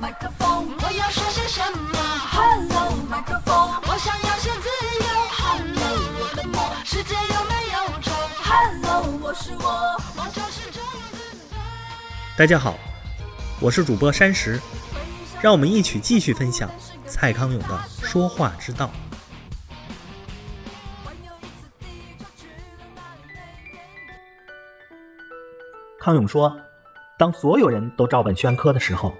麦克风，我要说些什么？Hello，麦克风，我想要些自由。Hello，我的梦，世界有没有虫？Hello，我是我，我就是这样子。大家好，我是主播山石，让我们一起继续分享蔡康永的说话之道。康永说：“当所有人都照本宣科的时候，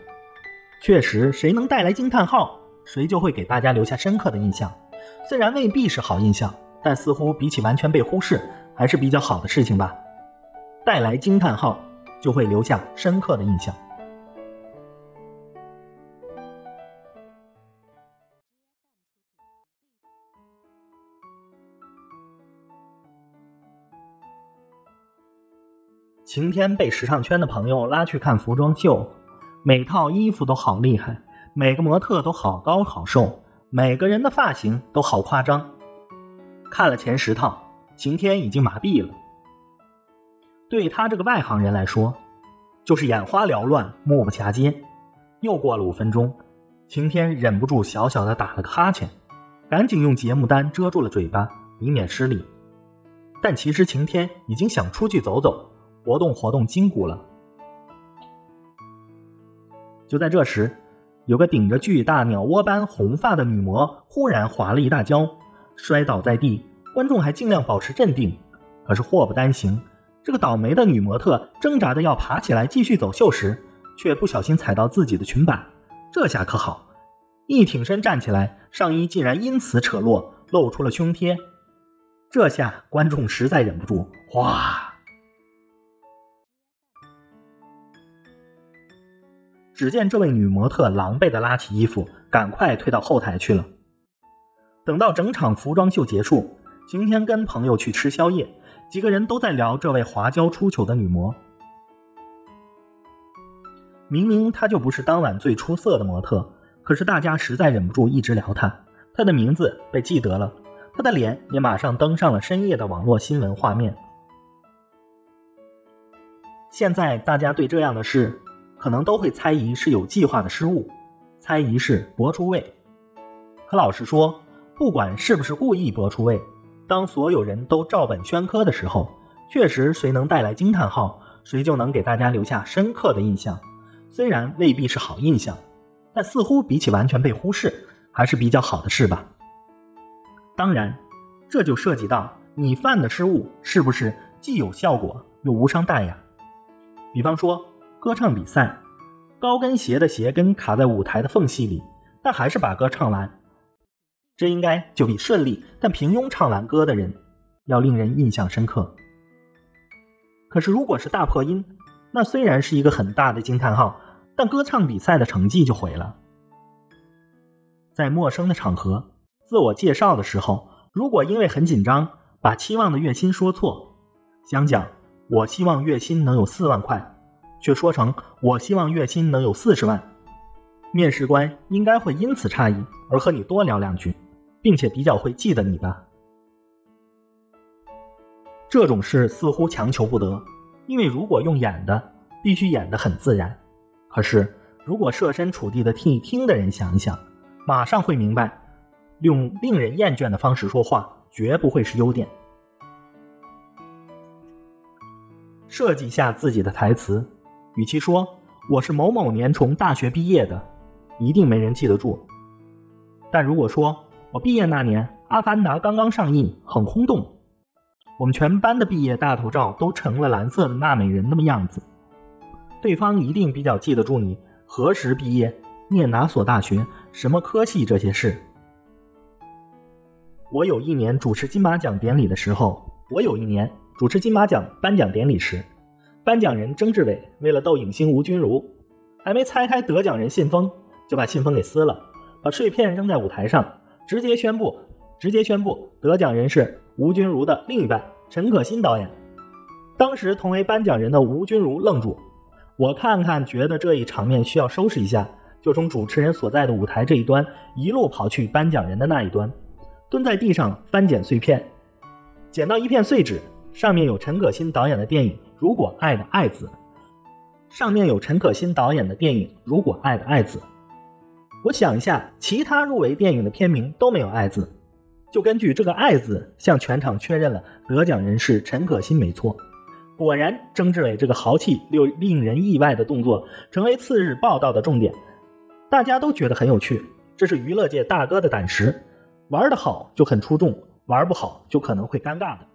确实谁能带来惊叹号，谁就会给大家留下深刻的印象。虽然未必是好印象，但似乎比起完全被忽视，还是比较好的事情吧。带来惊叹号，就会留下深刻的印象。”晴天被时尚圈的朋友拉去看服装秀，每套衣服都好厉害，每个模特都好高好瘦，每个人的发型都好夸张。看了前十套，晴天已经麻痹了。对他这个外行人来说，就是眼花缭乱，目不暇接。又过了五分钟，晴天忍不住小小的打了个哈欠，赶紧用节目单遮住了嘴巴，以免失礼。但其实晴天已经想出去走走。活动活动筋骨了。就在这时，有个顶着巨大鸟窝般红发的女模忽然滑了一大跤，摔倒在地。观众还尽量保持镇定。可是祸不单行，这个倒霉的女模特挣扎着要爬起来继续走秀时，却不小心踩到自己的裙摆。这下可好，一挺身站起来，上衣竟然因此扯落，露出了胸贴。这下观众实在忍不住，哗！只见这位女模特狼狈地拉起衣服，赶快退到后台去了。等到整场服装秀结束，晴天跟朋友去吃宵夜，几个人都在聊这位滑跤出糗的女模。明明她就不是当晚最出色的模特，可是大家实在忍不住一直聊她。她的名字被记得了，她的脸也马上登上了深夜的网络新闻画面。现在大家对这样的事。可能都会猜疑是有计划的失误，猜疑是博出位。可老实说，不管是不是故意博出位，当所有人都照本宣科的时候，确实谁能带来惊叹号，谁就能给大家留下深刻的印象。虽然未必是好印象，但似乎比起完全被忽视，还是比较好的事吧。当然，这就涉及到你犯的失误是不是既有效果又无伤大雅。比方说。歌唱比赛，高跟鞋的鞋跟卡在舞台的缝隙里，但还是把歌唱完。这应该就比顺利但平庸唱完歌的人要令人印象深刻。可是如果是大破音，那虽然是一个很大的惊叹号，但歌唱比赛的成绩就毁了。在陌生的场合自我介绍的时候，如果因为很紧张把期望的月薪说错，想讲我希望月薪能有四万块。却说成我希望月薪能有四十万，面试官应该会因此诧异而和你多聊两句，并且比较会记得你吧。这种事似乎强求不得，因为如果用演的，必须演得很自然。可是如果设身处地的替听的人想一想，马上会明白，用令人厌倦的方式说话绝不会是优点。设计下自己的台词。与其说我是某某年从大学毕业的，一定没人记得住。但如果说我毕业那年《阿凡达》刚刚上映，很轰动，我们全班的毕业大头照都成了蓝色的纳美人那么样子，对方一定比较记得住你何时毕业、念哪所大学、什么科系这些事。我有一年主持金马奖典礼的时候，我有一年主持金马奖颁奖典礼时。颁奖人曾志伟为了逗影星吴君如，还没拆开得奖人信封，就把信封给撕了，把碎片扔在舞台上，直接宣布，直接宣布得奖人是吴君如的另一半陈可辛导演。当时同为颁奖人的吴君如愣住，我看看觉得这一场面需要收拾一下，就从主持人所在的舞台这一端一路跑去颁奖人的那一端，蹲在地上翻捡碎片，捡到一片碎纸，上面有陈可辛导演的电影。如果爱的爱字，上面有陈可辛导演的电影《如果爱的爱字》。我想一下，其他入围电影的片名都没有“爱”字，就根据这个“爱”字向全场确认了得奖人是陈可辛，没错。果然，曾志伟这个豪气又令人意外的动作成为次日报道的重点，大家都觉得很有趣。这是娱乐界大哥的胆识，玩得好就很出众，玩不好就可能会尴尬的。